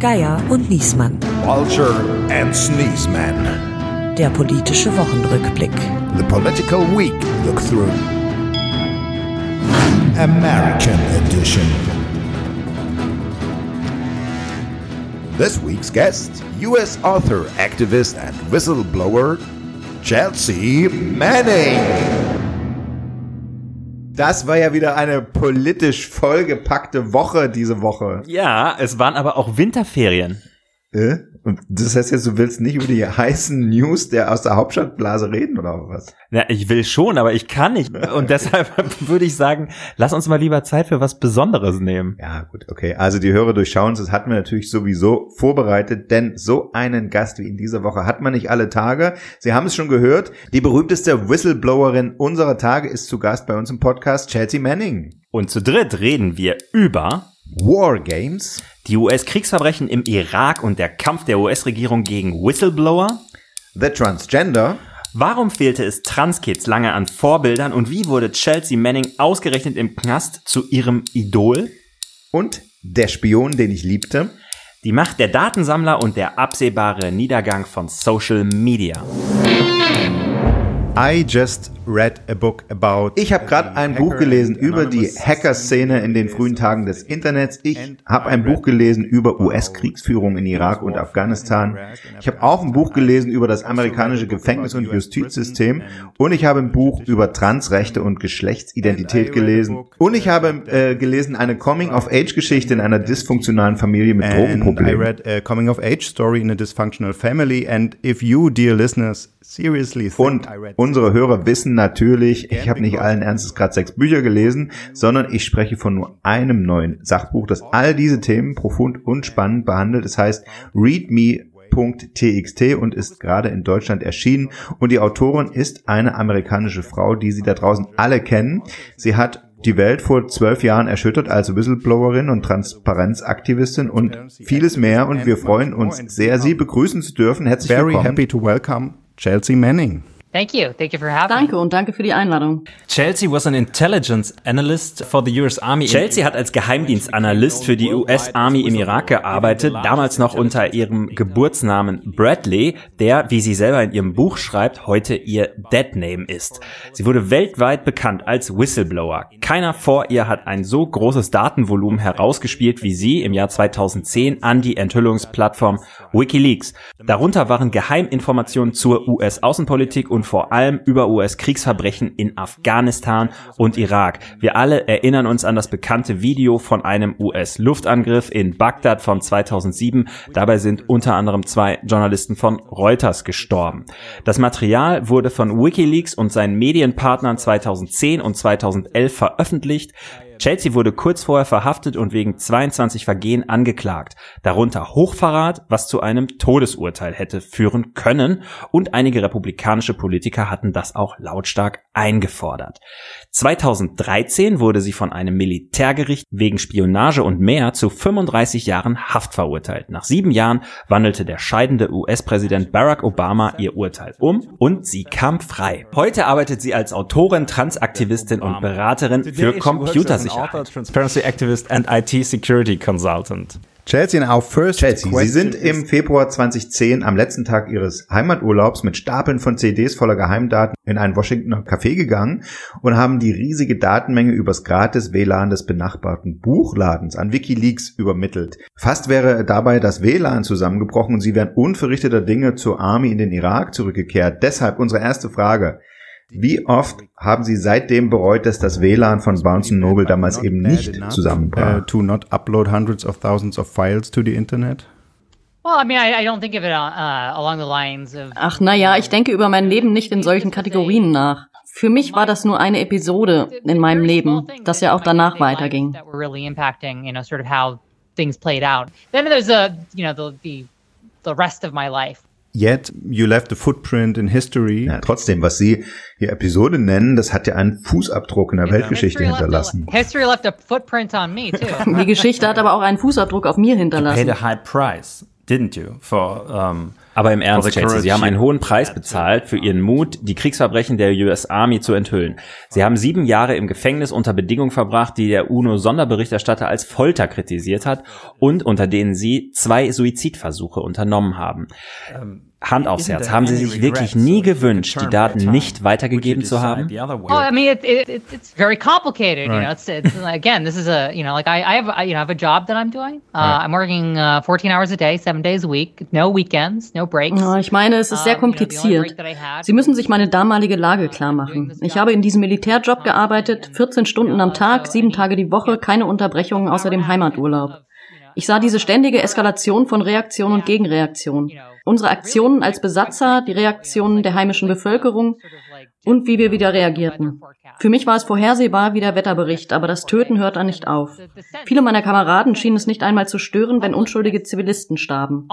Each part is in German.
Geier und Niesmann. Vulture and Sneezeman. Der politische Wochenrückblick. The Political Week Look Through. American Edition. This week's guest, U.S. author, activist, and whistleblower, Chelsea Manning. Das war ja wieder eine politisch vollgepackte Woche diese Woche. Ja, es waren aber auch Winterferien. Äh? Und das heißt jetzt, du willst nicht über die heißen News der aus der Hauptstadtblase reden oder was? Ja, ich will schon, aber ich kann nicht. Und deshalb würde ich sagen, lass uns mal lieber Zeit für was Besonderes nehmen. Ja, gut, okay. Also die Hörer durchschauen das hatten wir natürlich sowieso vorbereitet, denn so einen Gast wie in dieser Woche hat man nicht alle Tage. Sie haben es schon gehört, die berühmteste Whistleblowerin unserer Tage ist zu Gast bei uns im Podcast, Chelsea Manning. Und zu dritt reden wir über War Games, die US-Kriegsverbrechen im Irak und der Kampf der US-Regierung gegen Whistleblower. The Transgender, Warum fehlte es Transkids lange an Vorbildern und wie wurde Chelsea Manning ausgerechnet im Knast zu ihrem Idol? und Der Spion, den ich liebte. Die Macht der Datensammler und der absehbare Niedergang von Social Media. I just read a book about. Ich habe gerade ein Buch gelesen über die Hacker-Szene in den frühen Tagen des Internets. Ich habe ein Buch gelesen über US-Kriegsführung in Irak und Afghanistan. Ich habe auch ein Buch gelesen über das amerikanische Gefängnis- und Justizsystem. Und ich habe ein Buch über Transrechte und Geschlechtsidentität gelesen. Und ich habe äh, gelesen eine Coming-of-Age-Geschichte in einer dysfunktionalen Familie mit And I Drogenproblemen. read a coming of age story in a dysfunctional family. And if you, dear listeners, seriously Und unsere Hörer wissen natürlich, ich habe nicht allen Ernstes gerade sechs Bücher gelesen, sondern ich spreche von nur einem neuen Sachbuch, das all diese Themen profund und spannend behandelt. Es heißt readme.txt und ist gerade in Deutschland erschienen. Und die Autorin ist eine amerikanische Frau, die Sie da draußen alle kennen. Sie hat die Welt vor zwölf Jahren erschüttert als Whistleblowerin und Transparenzaktivistin und vieles mehr. Und wir freuen uns sehr, Sie begrüßen zu dürfen. Herzlich very willkommen. happy to welcome Chelsea Manning. Thank you. Thank you for having me. Danke und danke für die Einladung. Chelsea was an intelligence analyst for the US Army. Chelsea hat als Geheimdienstanalyst für die US Army im Irak gearbeitet, damals noch unter ihrem Geburtsnamen Bradley, der, wie sie selber in ihrem Buch schreibt, heute ihr Deadname ist. Sie wurde weltweit bekannt als Whistleblower. Keiner vor ihr hat ein so großes Datenvolumen herausgespielt wie sie im Jahr 2010 an die Enthüllungsplattform WikiLeaks. Darunter waren Geheiminformationen zur US-Außenpolitik und vor allem über US-Kriegsverbrechen in Afghanistan und Irak. Wir alle erinnern uns an das bekannte Video von einem US-Luftangriff in Bagdad von 2007. Dabei sind unter anderem zwei Journalisten von Reuters gestorben. Das Material wurde von WikiLeaks und seinen Medienpartnern 2010 und 2011 veröffentlicht. Chelsea wurde kurz vorher verhaftet und wegen 22 Vergehen angeklagt, darunter Hochverrat, was zu einem Todesurteil hätte führen können, und einige republikanische Politiker hatten das auch lautstark eingefordert. 2013 wurde sie von einem Militärgericht wegen Spionage und mehr zu 35 Jahren Haft verurteilt. Nach sieben Jahren wandelte der scheidende US-Präsident Barack Obama ihr Urteil um und sie kam frei. Heute arbeitet sie als Autorin, Transaktivistin und Beraterin für Computersicherheit. Transparency Activist and IT Security Consultant. Chelsea, in our first Chelsea, Sie sind im Februar 2010 am letzten Tag Ihres Heimaturlaubs mit Stapeln von CDs voller Geheimdaten in ein Washingtoner Café gegangen und haben die riesige Datenmenge übers gratis WLAN des benachbarten Buchladens an Wikileaks übermittelt. Fast wäre dabei das WLAN zusammengebrochen und Sie wären unverrichteter Dinge zur Army in den Irak zurückgekehrt. Deshalb unsere erste Frage. Wie oft haben Sie seitdem bereut, dass das WLAN von Barnes Noble damals eben nicht uh, zusammenbrach? to not upload hundreds of thousands of files to the internet? Well, I mean, I, I don't think of it uh, along the lines of. Ach naja, ich denke über mein Leben nicht in solchen Kategorien nach. Für mich war das nur eine Episode in meinem Leben, das ja auch danach weiterging. That were really impacting, you know, sort of how things played out. Then there's a, you know, the the the rest of my life. Yet you left a footprint in history. Ja, trotzdem, was Sie hier Episode nennen, das hat ja einen Fußabdruck in der Weltgeschichte History left, hinterlassen. a, history left a footprint on me too. Die Geschichte hat aber auch einen Fußabdruck auf mir Paid hinterlassen. a high price, didn't you, for um, Aber im Ernst, Chelsea, Sie haben einen hohen Preis bezahlt für Ihren Mut, die Kriegsverbrechen der US Army zu enthüllen. Sie haben sieben Jahre im Gefängnis unter Bedingungen verbracht, die der UNO-Sonderberichterstatter als Folter kritisiert hat und unter denen Sie zwei Suizidversuche unternommen haben. Hand aufs Herz, haben Sie sich wirklich nie gewünscht, die Daten nicht weitergegeben zu haben? Oh, I mean, it, it, it, it's very complicated. You know, it's, it's again, this is a you know, like I, I have I, you know, I have a job that I'm doing. Uh, I'm working uh, 14 hours a day, seven days a week, no weekends, no breaks. Ja, ich meine, es ist sehr kompliziert. Sie müssen sich meine damalige Lage klar machen. Ich habe in diesem Militärjob gearbeitet, 14 Stunden am Tag, sieben Tage die Woche, keine Unterbrechungen außer dem Heimaturlaub. Ich sah diese ständige Eskalation von Reaktion und Gegenreaktion. Unsere Aktionen als Besatzer, die Reaktionen der heimischen Bevölkerung und wie wir wieder reagierten. Für mich war es vorhersehbar wie der Wetterbericht, aber das Töten hört dann nicht auf. Viele meiner Kameraden schienen es nicht einmal zu stören, wenn unschuldige Zivilisten starben.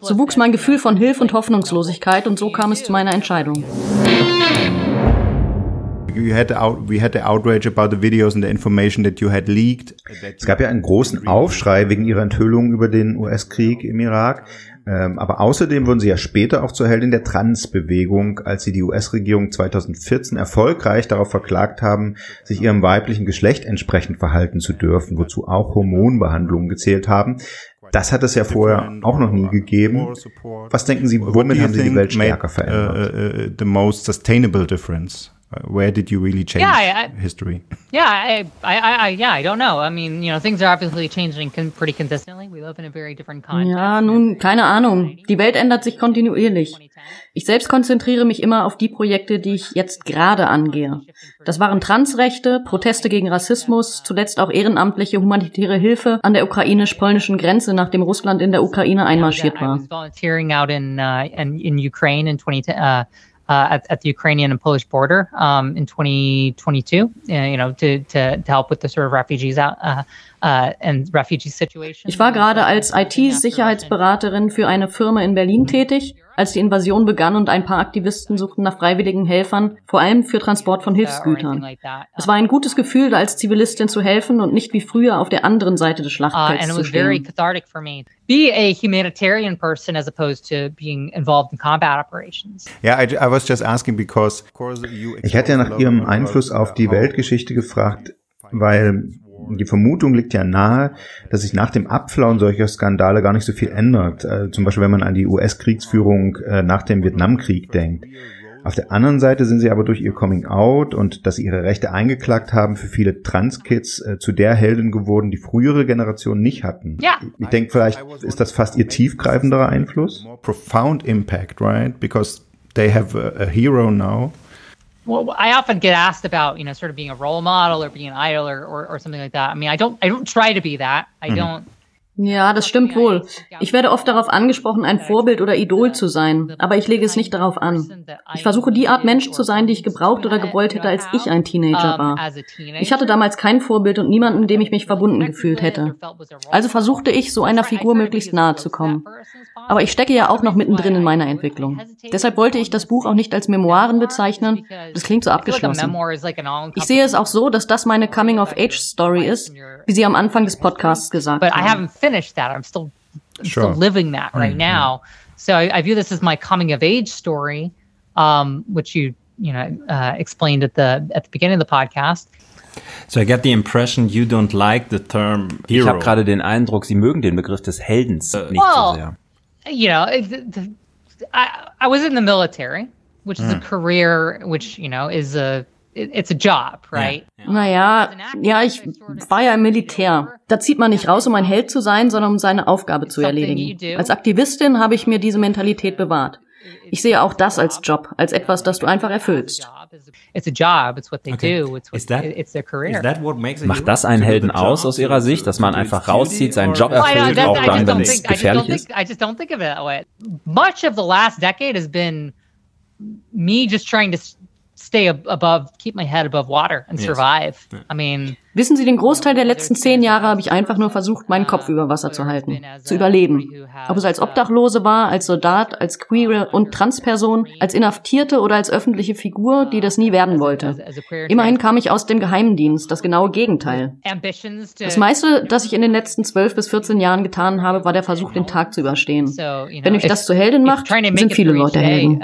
So wuchs mein Gefühl von Hilf- und Hoffnungslosigkeit und so kam es zu meiner Entscheidung. You had out, we had the outrage about the videos and the information that you had leaked. Es gab ja einen großen Aufschrei wegen ihrer Enthüllung über den US-Krieg im Irak. Ähm, aber außerdem wurden sie ja später auch zur Heldin der Trans-Bewegung, als sie die US-Regierung 2014 erfolgreich darauf verklagt haben, sich ihrem weiblichen Geschlecht entsprechend verhalten zu dürfen, wozu auch Hormonbehandlungen gezählt haben. Das hat es ja vorher auch noch nie gegeben. Was denken Sie, womit haben Sie die Welt stärker verändert? Where did you really change Yeah, I- I- history? Yeah, I, I, I, yeah, I don't know. I mean, you know, things are obviously changing con- pretty consistently. We live in a very different context. Ja, nun, keine Ahnung. Die Welt ändert sich kontinuierlich. Ich selbst konzentriere mich immer auf die Projekte, die ich jetzt gerade angehe. Das waren Transrechte, Proteste gegen Rassismus, zuletzt auch ehrenamtliche humanitäre Hilfe an der ukrainisch-polnischen Grenze, nachdem Russland in der Ukraine einmarschiert war. Was volunteering out in in, in Ukraine in 20 uh, at, at the Ukrainian and Polish border um, in 2022. Uh, you know, to, to to help with the sort of refugees out uh, uh, and refugee situation. Ich war gerade als IT-Sicherheitsberaterin für eine Firma in Berlin tätig, als die Invasion begann und ein paar Aktivisten suchten nach freiwilligen Helfern, vor allem für Transport von Hilfsgütern. Es war ein gutes Gefühl, da als Zivilistin zu helfen und nicht wie früher auf der anderen Seite des Uh, and Schlachtfelds it zu was very stehen. cathartic for me. Be a humanitarian person as opposed to being involved in combat operations. Yeah, I, I was just asking because. of course, you Ich hatte ja nach ihrem Einfluss auf die Weltgeschichte gefragt, weil die Vermutung liegt ja nahe, dass sich nach dem Abflauen solcher Skandale gar nicht so viel ändert. Äh, zum Beispiel, wenn man an die US-Kriegsführung äh, nach dem Vietnamkrieg denkt. Auf der anderen Seite sind sie aber durch ihr Coming Out und dass sie ihre Rechte eingeklagt haben für viele Trans-Kids äh, zu der Heldin geworden, die frühere Generationen nicht hatten. Ja. Ich denke, vielleicht ist das fast ihr tiefgreifenderer Einfluss. more profound impact, right? Because they have a, a hero now. Well, I often get asked about, you know, sort of being a role model or being an idol or, or, or something like that. I mean, I don't, I don't try to be that. I don't. Ja, das stimmt wohl. Ich werde oft darauf angesprochen, ein Vorbild oder Idol zu sein, aber ich lege es nicht darauf an. Ich versuche die Art Mensch zu sein, die ich gebraucht oder gewollt hätte, als ich ein Teenager war. Ich hatte damals kein Vorbild und niemanden, dem ich mich verbunden gefühlt hätte. Also versuchte ich, so einer Figur möglichst nahe zu kommen. Aber ich stecke ja auch noch mittendrin in meiner Entwicklung. Deshalb wollte ich das Buch auch nicht als Memoiren bezeichnen. Das klingt so abgeschlossen. Ich sehe es auch so, dass das meine Coming-of-Age-Story ist, wie Sie am Anfang des Podcasts gesagt haben. Sure. still living that right now. So I, I view this as my coming of age story, um, which you, you know, uh, explained at the at the beginning of the podcast. So I get the impression you don't like the term Ich hero. habe gerade den Eindruck, Sie mögen den Begriff des Heldens nicht so Well, sehr. You know, it- the, the, I, I was in the military, which is a career, which you know is a it, it's a job, right? Naja, ja, ich war ja im Militär. Da zieht man nicht raus, um ein Held zu sein, sondern um seine Aufgabe zu erledigen. Als Aktivistin habe ich mir diese Mentalität bewahrt. Ich sehe auch das als Job, als etwas, das du einfach erfüllst. Okay. Macht das einen Helden aus aus Ihrer Sicht, dass man einfach rauszieht, seinen Job erfüllt, auch dann, wenn es gefährlich ist? Much of the last decade has been me just trying to stay above, keep my head above water and survive. I mean, Wissen Sie, den Großteil der letzten zehn Jahre habe ich einfach nur versucht, meinen Kopf über Wasser zu halten, zu überleben. Ob es als Obdachlose war, als Soldat, als Queer und Transperson, als Inhaftierte oder als öffentliche Figur, die das nie werden wollte. Immerhin kam ich aus dem Geheimdienst, das genaue Gegenteil. Das meiste, das ich in den letzten zwölf bis 14 Jahren getan habe, war der Versuch, den Tag zu überstehen. Wenn mich das zur Heldin macht, sind viele Leute Helden.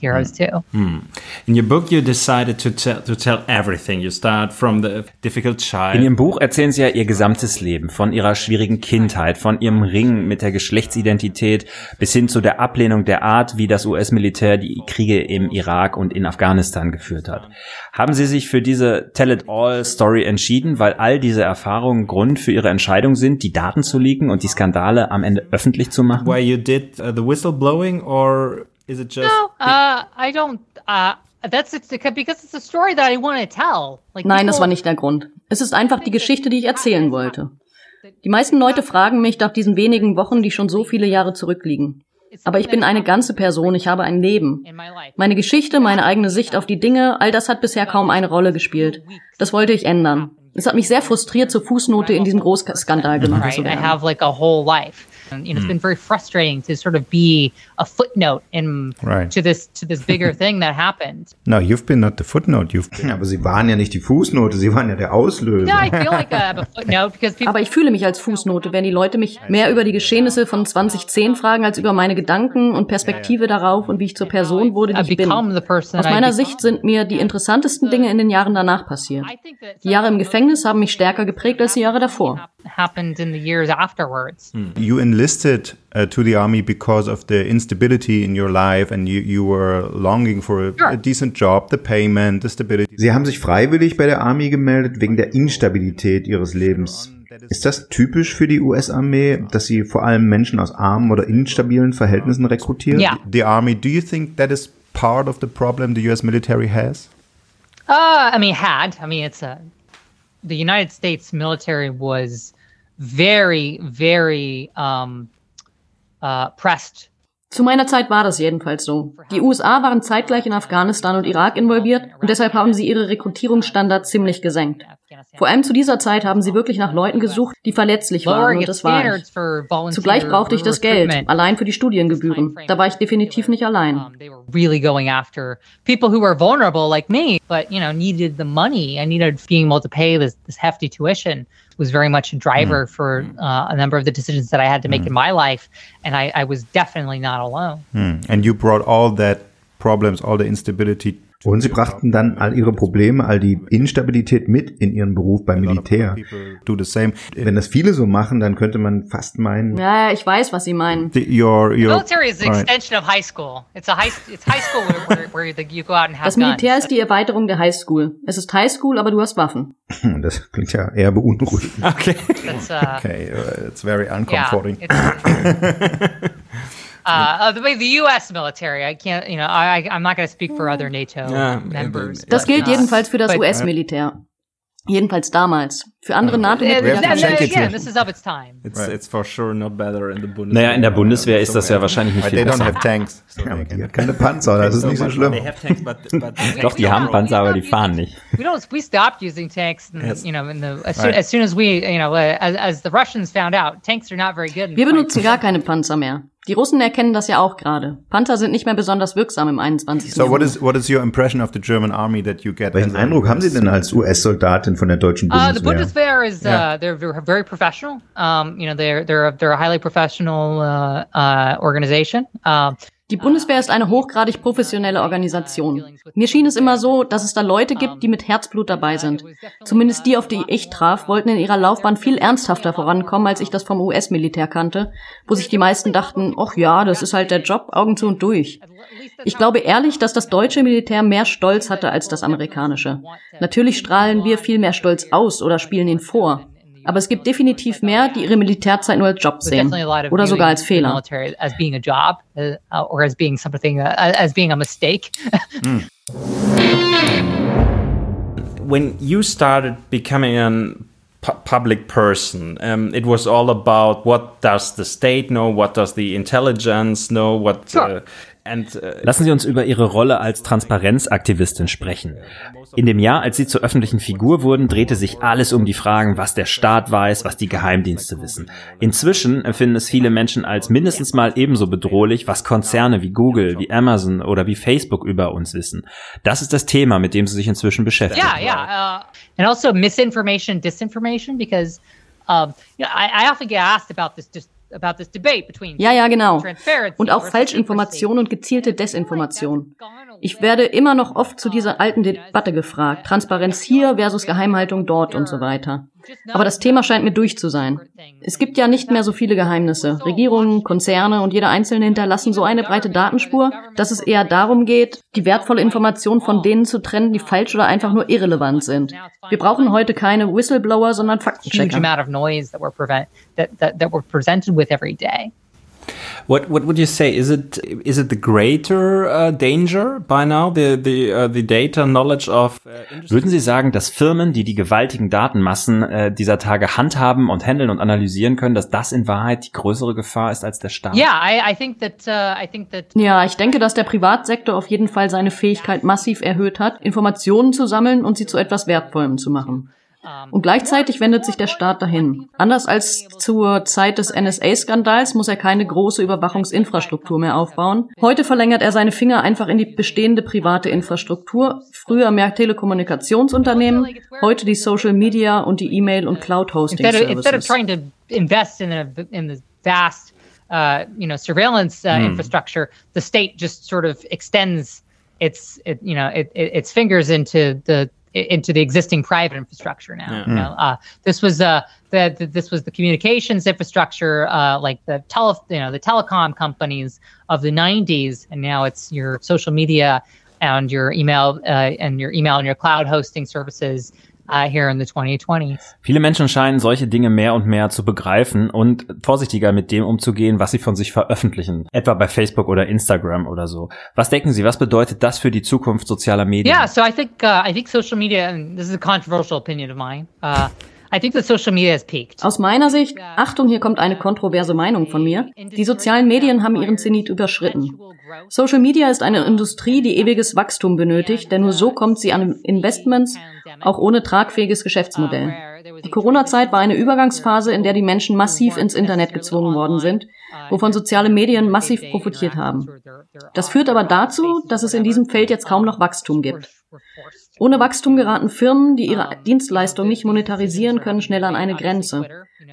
Heroes too. Mm. In your book, you decided to tell to tell everything. You start from the difficult child. In Ihrem Buch erzählen Sie ja Ihr gesamtes Leben, von Ihrer schwierigen Kindheit, von Ihrem Ring mit der Geschlechtsidentität bis hin zu der Ablehnung der Art, wie das US-Militär die Kriege im Irak und in Afghanistan geführt hat. Haben Sie sich für diese Tell-it-all-Story entschieden, weil all diese Erfahrungen Grund für Ihre Entscheidung sind, die Daten zu leaken und die Skandale am Ende öffentlich zu machen? Where you did uh, the whistleblowing or is it just? No, uh, I don't. Uh, that's it's because it's a story that I want to tell. Like Nein, das war nicht der Grund. Es ist einfach die Geschichte, die ich erzählen wollte. Die meisten Leute fragen mich nach diesen wenigen Wochen, die schon so viele Jahre zurückliegen. Aber ich bin eine ganze Person, ich habe ein Leben. Meine Geschichte, meine eigene Sicht auf die Dinge, all das hat bisher kaum eine Rolle gespielt. Das wollte ich ändern. Es hat mich sehr frustriert, zur Fußnote in diesem Großskandal gemacht zu werden. And, you know, it's been very frustrating to sort of be a footnote in right. to this to this bigger thing that happened. No, you've been not the footnote. You've been. Aber Sie waren ja nicht die Fußnote. Sie waren ja der Auslöser. Yeah, I feel like a, a footnote because people Aber ich fühle mich als Fußnote, wenn die Leute mich mehr über die Geschehnisse von 2010 fragen als über meine Gedanken und Perspektive darauf und wie ich zur Person wurde, die ich bin. Aus meiner Sicht sind mir die interessantesten Dinge in den Jahren danach passiert. Die Jahre im Gefängnis haben mich stärker geprägt als die Jahre davor. Happened in the years afterwards. You enlisted uh, to the army because of the instability in your life and you, you were longing for a, sure. a decent job, the payment, the stability. Sie haben sich freiwillig bei der Army gemeldet wegen der Instabilität Ihres Lebens. Ist das typisch für die US-Armee, dass sie vor allem Menschen aus armen oder instabilen Verhältnissen rekrutiert? Yeah. The army, do you think that is part of the problem the US military has? Uh, I mean, had. I mean, it's a, the United States military was very, very um, uh, pressed Zu meiner Zeit war das jedenfalls so. Die USA waren zeitgleich in Afghanistan und Irak involviert und deshalb haben sie ihre Rekrutierungsstandards ziemlich gesenkt. Vor allem zu dieser Zeit haben sie wirklich nach Leuten gesucht, die verletzlich waren und das war ich. Zugleich brauchte ich das Geld, allein für die Studiengebühren. Da war ich definitiv nicht allein. Really going after people who were vulnerable like me, but you know needed the money. I needed being able to pay this, this hefty tuition was very much a driver mm. for uh, a number of the decisions that I had to make mm. in my life, and I, I was definitely not alone. Mm. And you brought all that problems, all the instability Und sie brachten dann all ihre Probleme, all die Instabilität mit in ihren Beruf beim Militär. Wenn das viele so machen, dann könnte man fast meinen. Ja, ich weiß, was Sie meinen. The, your, your, military is an extension of high school. It's a high, it's high school where, where you go out and have Das Militär guns. ist die Erweiterung der High School. Es ist High School, aber du hast Waffen. Das klingt ja eher beunruhigend. Okay. That's, uh, okay, uh, it's very uncomforting. Yeah, Uh, uh, the way the U.S. military, I can't, you know, I, I'm not going to speak for other hmm. NATO yeah, members. Das gilt uh, jedenfalls für das US-Militär. Jedenfalls damals. Für andere NATO-Mitglieder. Again, this is of its time. It's, right. it's for sure not better in the Bundeswehr. Naja, in der Bundeswehr ist das ja wahrscheinlich nicht viel they besser. don't have tanks. So ja, die hat keine Panzer, das ist nicht so schlimm. Doch, die haben Panzer, aber die fahren nicht. We don't. We stopped using tanks. And, yes. You know, in the, as, soon, as soon as we, you know, uh, as, as the Russians found out, tanks are not very good. Wir benutzen gar keine Panzer mehr. Die Russen erkennen das ja auch gerade. Panzer sind nicht mehr besonders wirksam im 21. So what is what is your impression of the German army that you get? Welchen Eindruck haben Sie denn als US-Soldatin von der deutschen Bundeswehr? Uh, the Bundeswehr is uh, they're, they're very professional. Um, you know, they're they're they're a highly professional uh, uh, organization. Uh, die Bundeswehr ist eine hochgradig professionelle Organisation. Mir schien es immer so, dass es da Leute gibt, die mit Herzblut dabei sind. Zumindest die, auf die ich traf, wollten in ihrer Laufbahn viel ernsthafter vorankommen, als ich das vom US-Militär kannte, wo sich die meisten dachten, ach ja, das ist halt der Job, Augen zu und durch. Ich glaube ehrlich, dass das deutsche Militär mehr Stolz hatte als das amerikanische. Natürlich strahlen wir viel mehr Stolz aus oder spielen ihn vor. Aber es gibt definitiv mehr, die ihre Militärzeit nur als Job sehen oder sogar als Fehler. As being a job or as being something as being a mistake. mm. When you started becoming a public person. Um, it was all about what does the state know, what does the intelligence know, what sure. uh, Lassen Sie uns über Ihre Rolle als Transparenzaktivistin sprechen. In dem Jahr, als Sie zur öffentlichen Figur wurden, drehte sich alles um die Fragen, was der Staat weiß, was die Geheimdienste wissen. Inzwischen empfinden es viele Menschen als mindestens mal ebenso bedrohlich, was Konzerne wie Google, wie Amazon oder wie Facebook über uns wissen. Das ist das Thema, mit dem Sie sich inzwischen beschäftigen. Ja, ja. Uh, and also misinformation, disinformation, because um, you know, I, I often get asked about this just ja, ja, genau. Und auch Falschinformation und gezielte Desinformation. Ich werde immer noch oft zu dieser alten Debatte gefragt. Transparenz hier versus Geheimhaltung dort und so weiter. Aber das Thema scheint mir durch zu sein. Es gibt ja nicht mehr so viele Geheimnisse. Regierungen, Konzerne und jeder Einzelne hinterlassen so eine breite Datenspur, dass es eher darum geht, die wertvolle Information von denen zu trennen, die falsch oder einfach nur irrelevant sind. Wir brauchen heute keine Whistleblower, sondern Faktenchecker. What what would you say? Is it is it the greater uh, danger by now the the uh, the data knowledge of? Uh, Würden Sie sagen, dass Firmen, die die gewaltigen Datenmassen äh, dieser Tage handhaben und handeln und analysieren können, dass das in Wahrheit die größere Gefahr ist als der Staat? Yeah, I, I think that uh, I think that. Ja, ich denke, dass der Privatsektor auf jeden Fall seine Fähigkeit massiv erhöht hat, Informationen zu sammeln und sie zu etwas Wertvollem zu machen. Und gleichzeitig wendet sich der Staat dahin. Anders als zur Zeit des NSA-Skandals muss er keine große Überwachungsinfrastruktur mehr aufbauen. Heute verlängert er seine Finger einfach in die bestehende private Infrastruktur. Früher mehr Telekommunikationsunternehmen, heute die Social Media und die E-Mail- und Cloud-Hosting-Services. Uh, you know, surveillance uh, hmm. infrastructure, the state just sort of extends its, it, you know, it, it, its fingers into the into the existing private infrastructure now. Yeah. You know, mm. uh, this was uh, the, the, this was the communications infrastructure, uh, like the tele, you know, the telecom companies of the '90s, and now it's your social media and your email uh, and your email and your cloud hosting services uh, here in the 2020s. Viele Menschen scheinen solche Dinge mehr und mehr zu begreifen und vorsichtiger mit dem umzugehen, was sie von sich veröffentlichen, etwa bei Facebook oder Instagram oder so. Was denken Sie, was bedeutet das für die Zukunft sozialer Medien? Yeah, so I think uh, I think social media, and this is a controversial opinion of mine. Uh, I think that social media has peaked. Aus meiner Sicht, Achtung, hier kommt eine kontroverse Meinung von mir. Die sozialen Medien haben ihren Zenit überschritten. Social Media ist eine Industrie, die ewiges Wachstum benötigt, denn nur so kommt sie an Investments, auch ohne tragfähiges Geschäftsmodell. Die Corona-Zeit war eine Übergangsphase, in der die Menschen massiv ins Internet gezwungen worden sind, wovon soziale Medien massiv profitiert haben. Das führt aber dazu, dass es in diesem Feld jetzt kaum noch Wachstum gibt. Ohne Wachstum geraten Firmen, die ihre Dienstleistung nicht monetarisieren können, schnell an eine Grenze.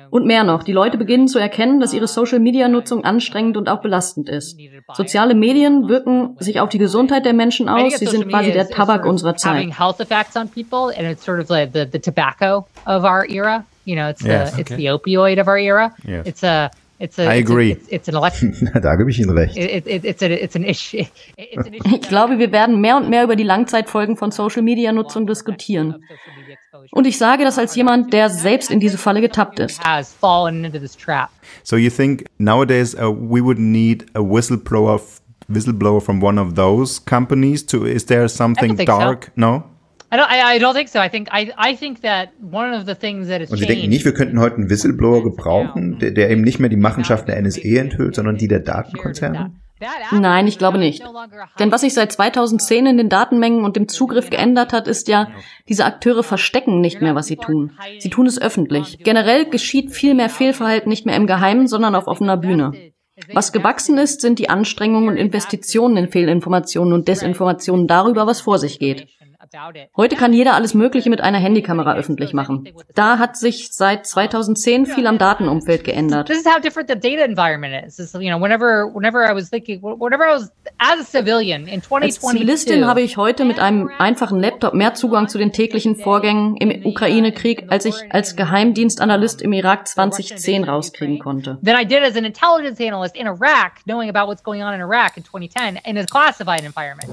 Und mehr noch, die Leute beginnen zu erkennen, dass ihre Social-Media-Nutzung anstrengend und auch belastend ist. Soziale Medien wirken sich auf die Gesundheit der Menschen aus, sie sind quasi der Tabak unserer Zeit. You know, it's yes, the okay. it's the opioid of our era. Yes. It's a It's a, I agree. It's, a, it's an election. da gebe ich Ihnen recht. It, it, it's a, it's an issue. It's an issue ich glaube, wir werden mehr und mehr über die Langzeitfolgen von Social-Media-Nutzung diskutieren. Und ich sage das als jemand, der selbst in diese Falle getappt ist. So you think nowadays uh, we would need a whistleblower whistleblower from one of those companies to is there something dark? So. No? I don't, I, I don't think so. I think, I, I think that one of the things that is Und Sie denken nicht, wir könnten heute einen Whistleblower gebrauchen, der, der eben nicht mehr die Machenschaften der NSE enthüllt, sondern die der Datenkonzerne? Nein, ich glaube nicht. Denn was sich seit 2010 in den Datenmengen und dem Zugriff geändert hat, ist ja, diese Akteure verstecken nicht mehr, was sie tun. Sie tun es öffentlich. Generell geschieht viel mehr Fehlverhalten nicht mehr im Geheimen, sondern auf offener Bühne. Was gewachsen ist, sind die Anstrengungen und Investitionen in Fehlinformationen und Desinformationen darüber, was vor sich geht. Heute kann jeder alles Mögliche mit einer Handykamera öffentlich machen. Da hat sich seit 2010 viel am Datenumfeld geändert. This is how different the data environment is. It's, you know, whenever, whenever I was thinking, whenever I was as a civilian in 2022. Als Zivilistin habe ich heute mit einem einfachen Laptop mehr Zugang zu den täglichen Vorgängen im Ukraine-Krieg, als ich als Geheimdienstanalyst im Irak 2010 rauskriegen konnte. Than I did as an intelligence analyst in Iraq, knowing about what's going on in Iraq in 2010 in a classified environment.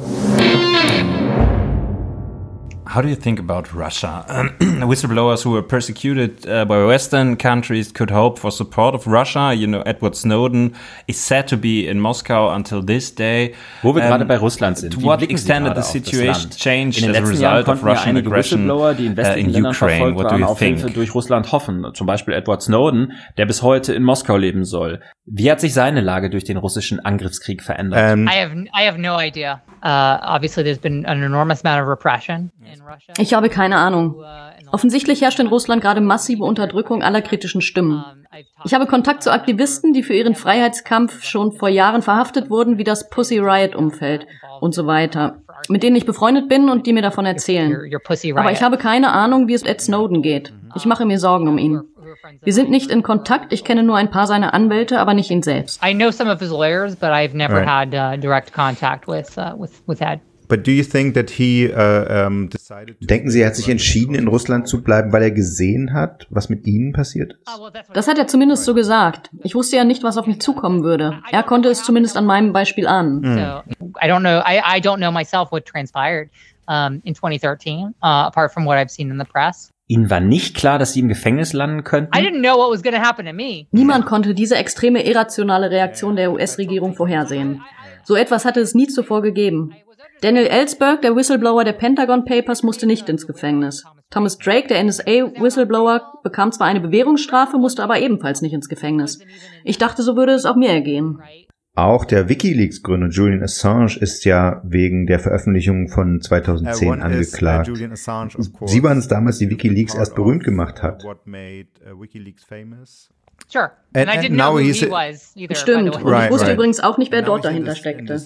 How do you think about Russia? Um, whistleblowers who were persecuted uh, by Western countries could hope for support of Russia. You know, Edward Snowden is said to be in Moscow until this day. Wo wir um, gerade bei Russland sind. To what extent did the situation change as a result of Russian aggression die in uh, in Ukraine? What do you Hilfe durch Russland hoffen. Zum Beispiel Edward Snowden, der bis heute in Moskau leben soll. Wie hat sich seine Lage durch den russischen Angriffskrieg verändert? Um, I have I have no idea. Uh, obviously, there's been an enormous amount of repression in Russia. Ich habe keine Ahnung. Offensichtlich herrscht in Russland gerade massive Unterdrückung aller kritischen Stimmen. Ich habe Kontakt zu Aktivisten, die für ihren Freiheitskampf schon vor Jahren verhaftet wurden, wie das Pussy Riot Umfeld und so weiter, mit denen ich befreundet bin und die mir davon erzählen. Aber ich habe keine Ahnung, wie es Ed Snowden geht. Ich mache mir Sorgen um ihn. Wir sind nicht in Kontakt. Ich kenne nur ein paar seiner Anwälte, aber nicht ihn selbst. I know some of his lawyers, but I've never right. had uh, direct contact with uh, with with Ed. But do you think that he, uh, um, decided Denken Sie, er hat sich entschieden, in Russland zu bleiben, weil er gesehen hat, was mit Ihnen passiert ist? Oh, das hat er zumindest so gesagt. Ich wusste ja nicht, was auf mich zukommen würde. Er konnte es zumindest an meinem Beispiel ahnen. Mm. So, I don't know. I, I don't know myself what transpired um, in 2013, uh, apart from what I've seen in the press. Ihnen war nicht klar, dass Sie im Gefängnis landen könnten? Niemand konnte diese extreme irrationale Reaktion der US-Regierung vorhersehen. So etwas hatte es nie zuvor gegeben. Daniel Ellsberg, der Whistleblower der Pentagon Papers, musste nicht ins Gefängnis. Thomas Drake, der NSA-Whistleblower, bekam zwar eine Bewährungsstrafe, musste aber ebenfalls nicht ins Gefängnis. Ich dachte, so würde es auch mir ergehen. Auch der WikiLeaks-Gründer Julian Assange ist ja wegen der Veröffentlichung von 2010 uh, angeklagt. Sie waren es damals, die WikiLeaks erst berühmt gemacht hat. Uh, sure. And, and now he's either, Stimmt. Und ich wusste right. übrigens auch nicht, wer dort dahinter steckte.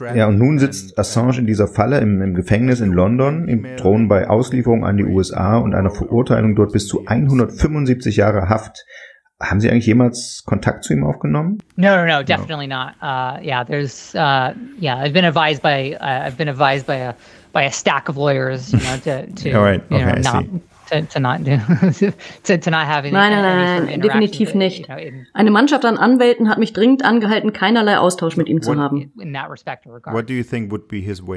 Ja, und nun sitzt Assange in dieser Falle im, im Gefängnis in London, im drohen bei Auslieferung an die USA und einer Verurteilung dort bis zu 175 Jahre Haft. Haben Sie eigentlich jemals Kontakt zu ihm aufgenommen? No, no, no, definitely no. not. Uh, yeah, there's, uh, yeah, I've been advised by, uh, I've been advised by a, by a stack of lawyers, you know, to, to All right. okay, know, not, to, to not do, to, to not have any, nein, nein, nein, nein, definitiv nicht. Eine Mannschaft an Anwälten hat mich dringend angehalten, keinerlei Austausch mit ihm zu haben.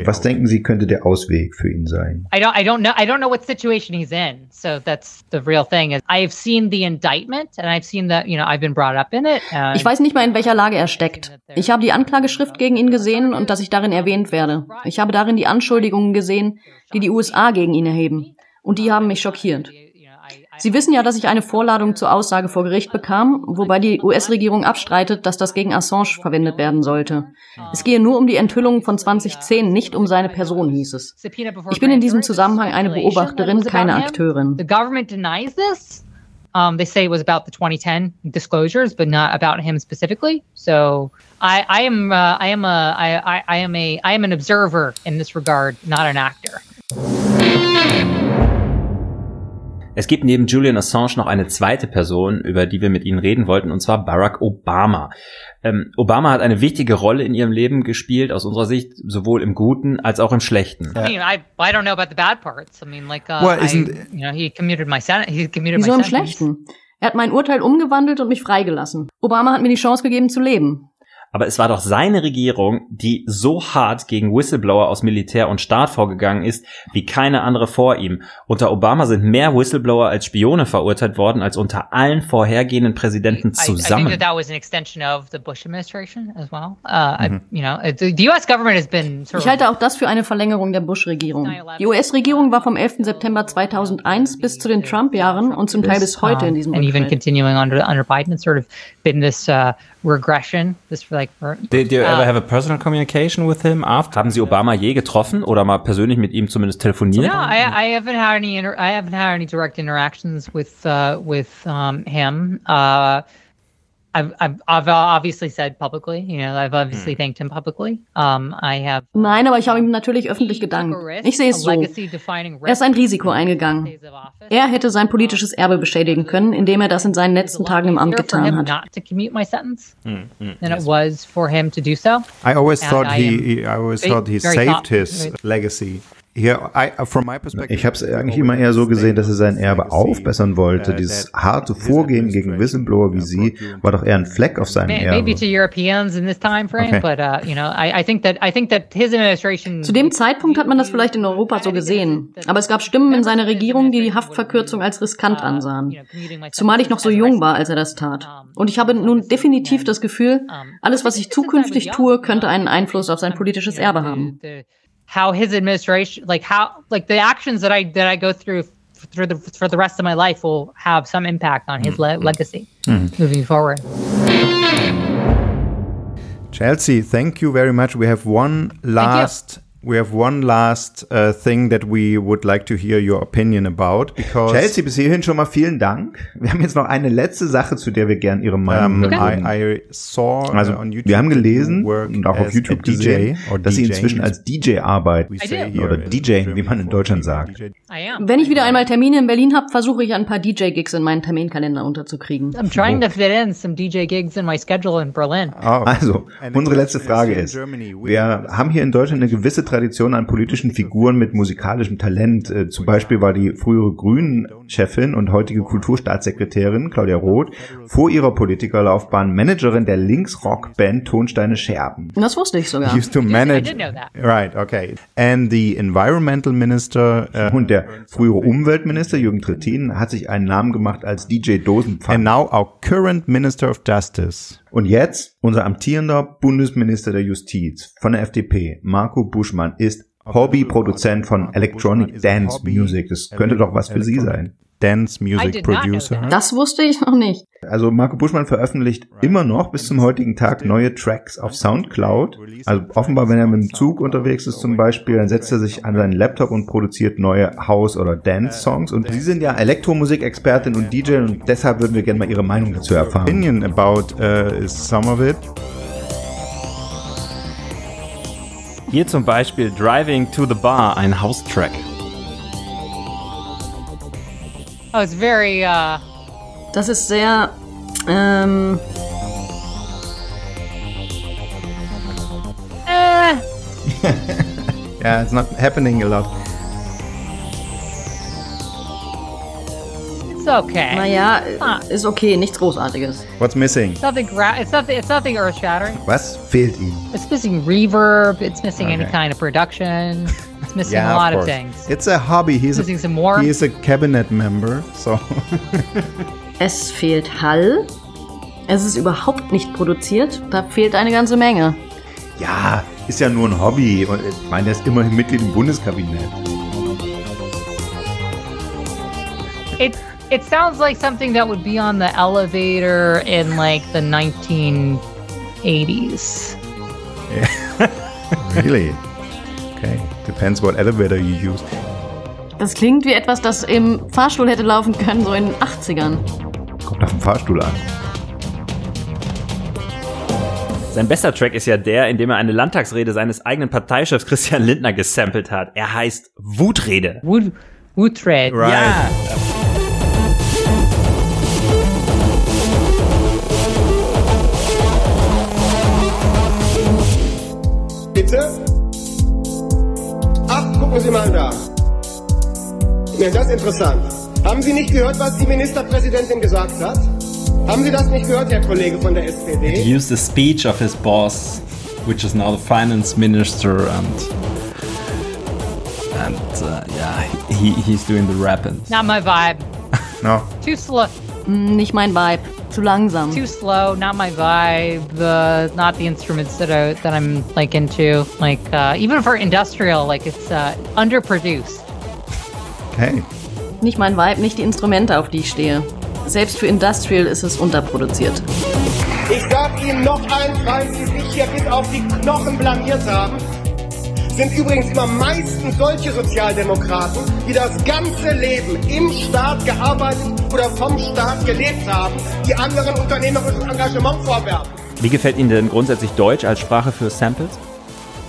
Was denken Sie, könnte der Ausweg für ihn sein? I don't, I don't know, I don't know what situation he's in. So that's the real thing. Is I've seen the indictment and I've seen that, you know, I've been brought up in it. Ich weiß nicht mal, in welcher Lage er steckt. Ich habe die Anklageschrift gegen ihn gesehen und dass ich darin erwähnt werde. Ich habe darin die Anschuldigungen gesehen, die die USA gegen ihn erheben und die haben mich schockiert. Sie wissen ja, dass ich eine Vorladung zur Aussage vor Gericht bekam, wobei die US-Regierung abstreitet, dass das gegen Assange verwendet werden sollte. Es gehe nur um die Enthüllung von 2010, nicht um seine Person, hieß es. Ich bin in diesem Zusammenhang eine Beobachterin, keine Akteurin. Um, they say it was about the 2010 disclosures, but not about him specifically. So I, I am, uh, I am a, I, I am a, I am an observer in this regard, not an actor. Es gibt neben Julian Assange noch eine zweite Person, über die wir mit Ihnen reden wollten, und zwar Barack Obama. Ähm, Obama hat eine wichtige Rolle in Ihrem Leben gespielt, aus unserer Sicht, sowohl im Guten als auch im Schlechten. I mean, I, I don't know about the bad parts. I mean, like, uh, well, isn't, I, you know, he commuted my sentence. He commuted Wieso im Schlechten? Er hat mein Urteil umgewandelt und mich freigelassen. Obama hat mir die Chance gegeben zu leben. Aber es war doch seine Regierung, die so hart gegen Whistleblower aus Militär und Staat vorgegangen ist, wie keine andere vor ihm. Unter Obama sind mehr Whistleblower als Spione verurteilt worden als unter allen vorhergehenden Präsidenten zusammen. Ich halte auch das für eine Verlängerung der Bush-Regierung. Die US-Regierung war vom 11. September 2001 bis zu den Trump-Jahren und zum Teil bis heute in diesem And even continuing under, under Biden, it's sort of been this uh, regression, this like like. Did you ever uh, have a personal communication with him after? Haben Sie Obama je getroffen oder mal persönlich mit ihm zumindest telefoniert? No, I, I haven't had any. I haven't had any direct interactions with uh, with um, him. Uh, I've, I've, I've obviously said publicly, you know, I've obviously hm. thanked him publicly. Um, I have Nein, aber ich habe ihm natürlich öffentlich gedankt. Ich sehe es so. Er ist ein Risiko eingegangen. Er hätte sein politisches Erbe beschädigen können, indem er das in seinen letzten Tagen im Amt getan hat. Hm, hm, than it was for him to do so. I always thought he, I always thought he saved his legacy Ich habe es eigentlich immer eher so gesehen, dass er sein Erbe aufbessern wollte. Uh, Dieses harte Vorgehen gegen Whistleblower wie Sie war doch eher ein Fleck auf seinem Erbe. Maybe to Europeans in this time frame, but uh, you know, I, I think that I think that his administration. Zu dem Zeitpunkt hat man das vielleicht in Europa so gesehen, aber es gab Stimmen in seiner Regierung, die die Haftverkürzung als riskant ansahen. Zumal ich noch so jung war, als er das tat. Und ich habe nun definitiv das Gefühl, alles, was ich zukünftig tue, könnte einen Einfluss auf sein politisches Erbe haben. How his administration like how like the actions that I that I go through through the for the rest of my life will have some impact on his le- legacy mm-hmm. moving forward. Chelsea, thank you very much. We have one last we have one last uh, thing that we would like to hear your opinion about. Because Chelsea, bis hierhin schon mal vielen Dank. Wir haben jetzt noch eine letzte Sache, zu der wir gerne Ihre Meinung um, hören. I, I saw, uh, also, uh, YouTube wir haben gelesen und auch auf YouTube gesehen, dass Sie inzwischen als DJ arbeiten. Oder DJ, wie man in Deutschland sagt. Wenn ich wieder einmal Termine in Berlin habe, versuche ich ein paar DJ-Gigs in meinen Terminkalender unterzukriegen. I'm trying to fit in some DJ-Gigs in my schedule in Berlin. Oh. Also, unsere letzte Frage ist, wir haben hier in Deutschland eine gewisse Tradition an politischen Figuren mit musikalischem Talent. Äh, zum Beispiel war die frühere Grünen-Chefin und heutige Kulturstaatssekretärin Claudia Roth vor ihrer Politikerlaufbahn Managerin der Linksrock-Band Tonsteine Scherben. Das wusste ich sogar. Used to manage. Right, okay. And the environmental minister uh, und der frühere Umweltminister Jürgen Trittin hat sich einen Namen gemacht als DJ Dosenpfand. And now our current Minister of Justice. Und jetzt unser amtierender Bundesminister der Justiz von der FDP, Marco Buschmann, ist Hobbyproduzent von Electronic Dance Music. Das könnte doch was für Sie sein. Dance Music Producer. Das wusste ich noch nicht. Also Marco Buschmann veröffentlicht immer noch bis zum heutigen Tag neue Tracks auf Soundcloud. Also offenbar, wenn er mit dem Zug unterwegs ist zum Beispiel, dann setzt er sich an seinen Laptop und produziert neue House- oder Dance-Songs. Und Sie sind ja Elektromusikexpertin und DJ und deshalb würden wir gerne mal Ihre Meinung dazu erfahren. Opinion about uh, some of it. Hier zum Beispiel Driving to the Bar, ein House-Track. Oh, it's very, uh... Das ist sehr, ähm... Äh. yeah, it's not happening a lot. It's okay. Naja, ah. ist okay, nichts Großartiges. What's missing? It's nothing, it's nothing, it's nothing earth-shattering. Was fehlt Ihnen? It's missing reverb, it's missing okay. any kind of production. It's missing yeah, a lot of, of, things. It's a hobby. He's missing a, some more. He is a cabinet member, so. es fehlt Hall. Es ist überhaupt nicht produziert. Da fehlt eine ganze Menge. Ja, ist ja nur ein Hobby. Und ich meine, er ist immerhin Mitglied im Bundeskabinett. It it sounds like something that would be on the elevator in like the 1980s. Yeah. really? Okay. Depends what elevator you use. Das klingt wie etwas, das im Fahrstuhl hätte laufen können, so in den 80ern. Kommt auf den Fahrstuhl an. Sein bester Track ist ja der, in dem er eine Landtagsrede seines eigenen Parteichefs Christian Lindner gesampelt hat. Er heißt Wutrede. Wut, Wutrede. Right. Ja. Gucken Sie mal da. Ja, das ist interessant. Haben Sie nicht gehört, was die Ministerpräsidentin gesagt hat? Haben Sie das nicht gehört, Herr Kollege von der SPD? He used the speech of his boss, which is now the finance minister, and and uh, yeah, he, he's doing the rapping. Not my vibe. no. Too slow. Mm, nicht mein Vibe. Zu langsam. Too slow, not my vibe. Uh, not the instruments that I that I'm like into. Like uh, even for industrial, like it's uh, underproduced. Okay. Nicht mein Vibe, nicht die Instrumente, auf die ich stehe. Selbst für Industrial ist es unterproduziert. Ich sag Ihnen noch eins, weil Sie sich hier bis auf die Knochen blamiert haben sind übrigens immer meistens solche Sozialdemokraten, die das ganze Leben im Staat gearbeitet oder vom Staat gelebt haben, die anderen unternehmerisches Engagement vorwerfen. Wie gefällt Ihnen denn grundsätzlich Deutsch als Sprache für Samples?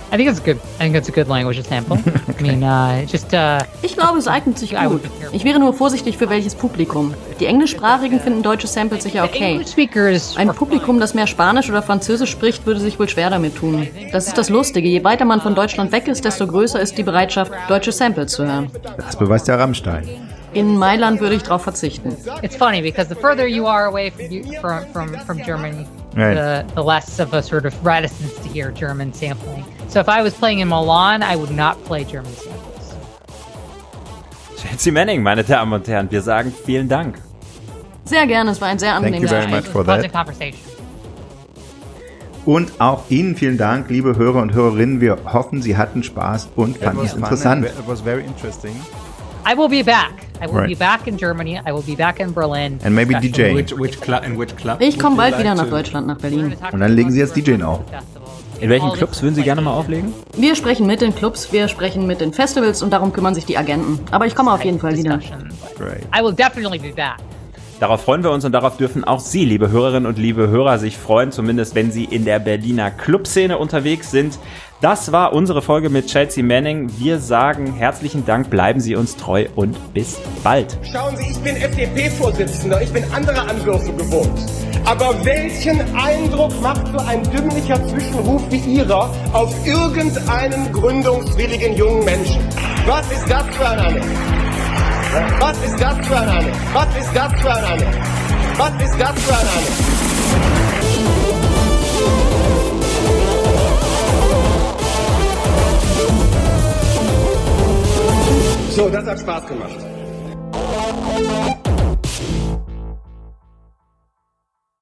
I think it's good. I think it's a good language sample. I mean, uh, just. Uh, ich glaube, es eignet sich gut. Ich wäre nur vorsichtig für welches Publikum. Die Englischsprachigen finden deutsche Samples sicher okay. Ein Publikum, das mehr Spanisch oder Französisch spricht, würde sich wohl schwer damit tun. Das ist das Lustige. Je weiter man von Deutschland weg ist, desto größer ist die Bereitschaft, deutsche Samples zu hören. Das beweist der Rammstein. In Mailand würde ich darauf verzichten. It's funny because the further you are away from, from, from, from Germany, right. the, the less of a sort of reticence to hear German sampling. So if I was playing in Milan, I would not play German samples. Chelsea Manning, meine Damen und Herren, wir sagen vielen Dank. Sehr gerne, es war ein sehr angenehmes Gespräch. Und auch Ihnen vielen Dank, liebe Hörer und Hörerinnen. Wir hoffen, Sie hatten Spaß und fanden es interessant. It was very interesting. I will be back. I will right. be back in Germany. I will be back in Berlin. And maybe DJ. Which, which club, in which club ich komme bald wieder nach Deutschland, nach Berlin. Und dann legen Sie jetzt DJ auf. In welchen Clubs würden Sie gerne mal auflegen? Wir sprechen mit den Clubs, wir sprechen mit den Festivals und darum kümmern sich die Agenten. Aber ich komme auf jeden Fall wieder. I will definitely be back. Darauf freuen wir uns und darauf dürfen auch Sie, liebe Hörerinnen und liebe Hörer, sich freuen, zumindest wenn Sie in der Berliner Clubszene unterwegs sind. Das war unsere Folge mit Chelsea Manning. Wir sagen herzlichen Dank, bleiben Sie uns treu und bis bald. Schauen Sie, ich bin FDP-Vorsitzender, ich bin andere Anwürfe gewohnt. Aber welchen Eindruck macht so ein dümmlicher Zwischenruf wie Ihrer auf irgendeinen gründungswilligen jungen Menschen? Was ist das für ein Name? Was ist das für ein Name? Was ist das für ein Name? Was ist das für ein Name? So, das hat Spaß gemacht.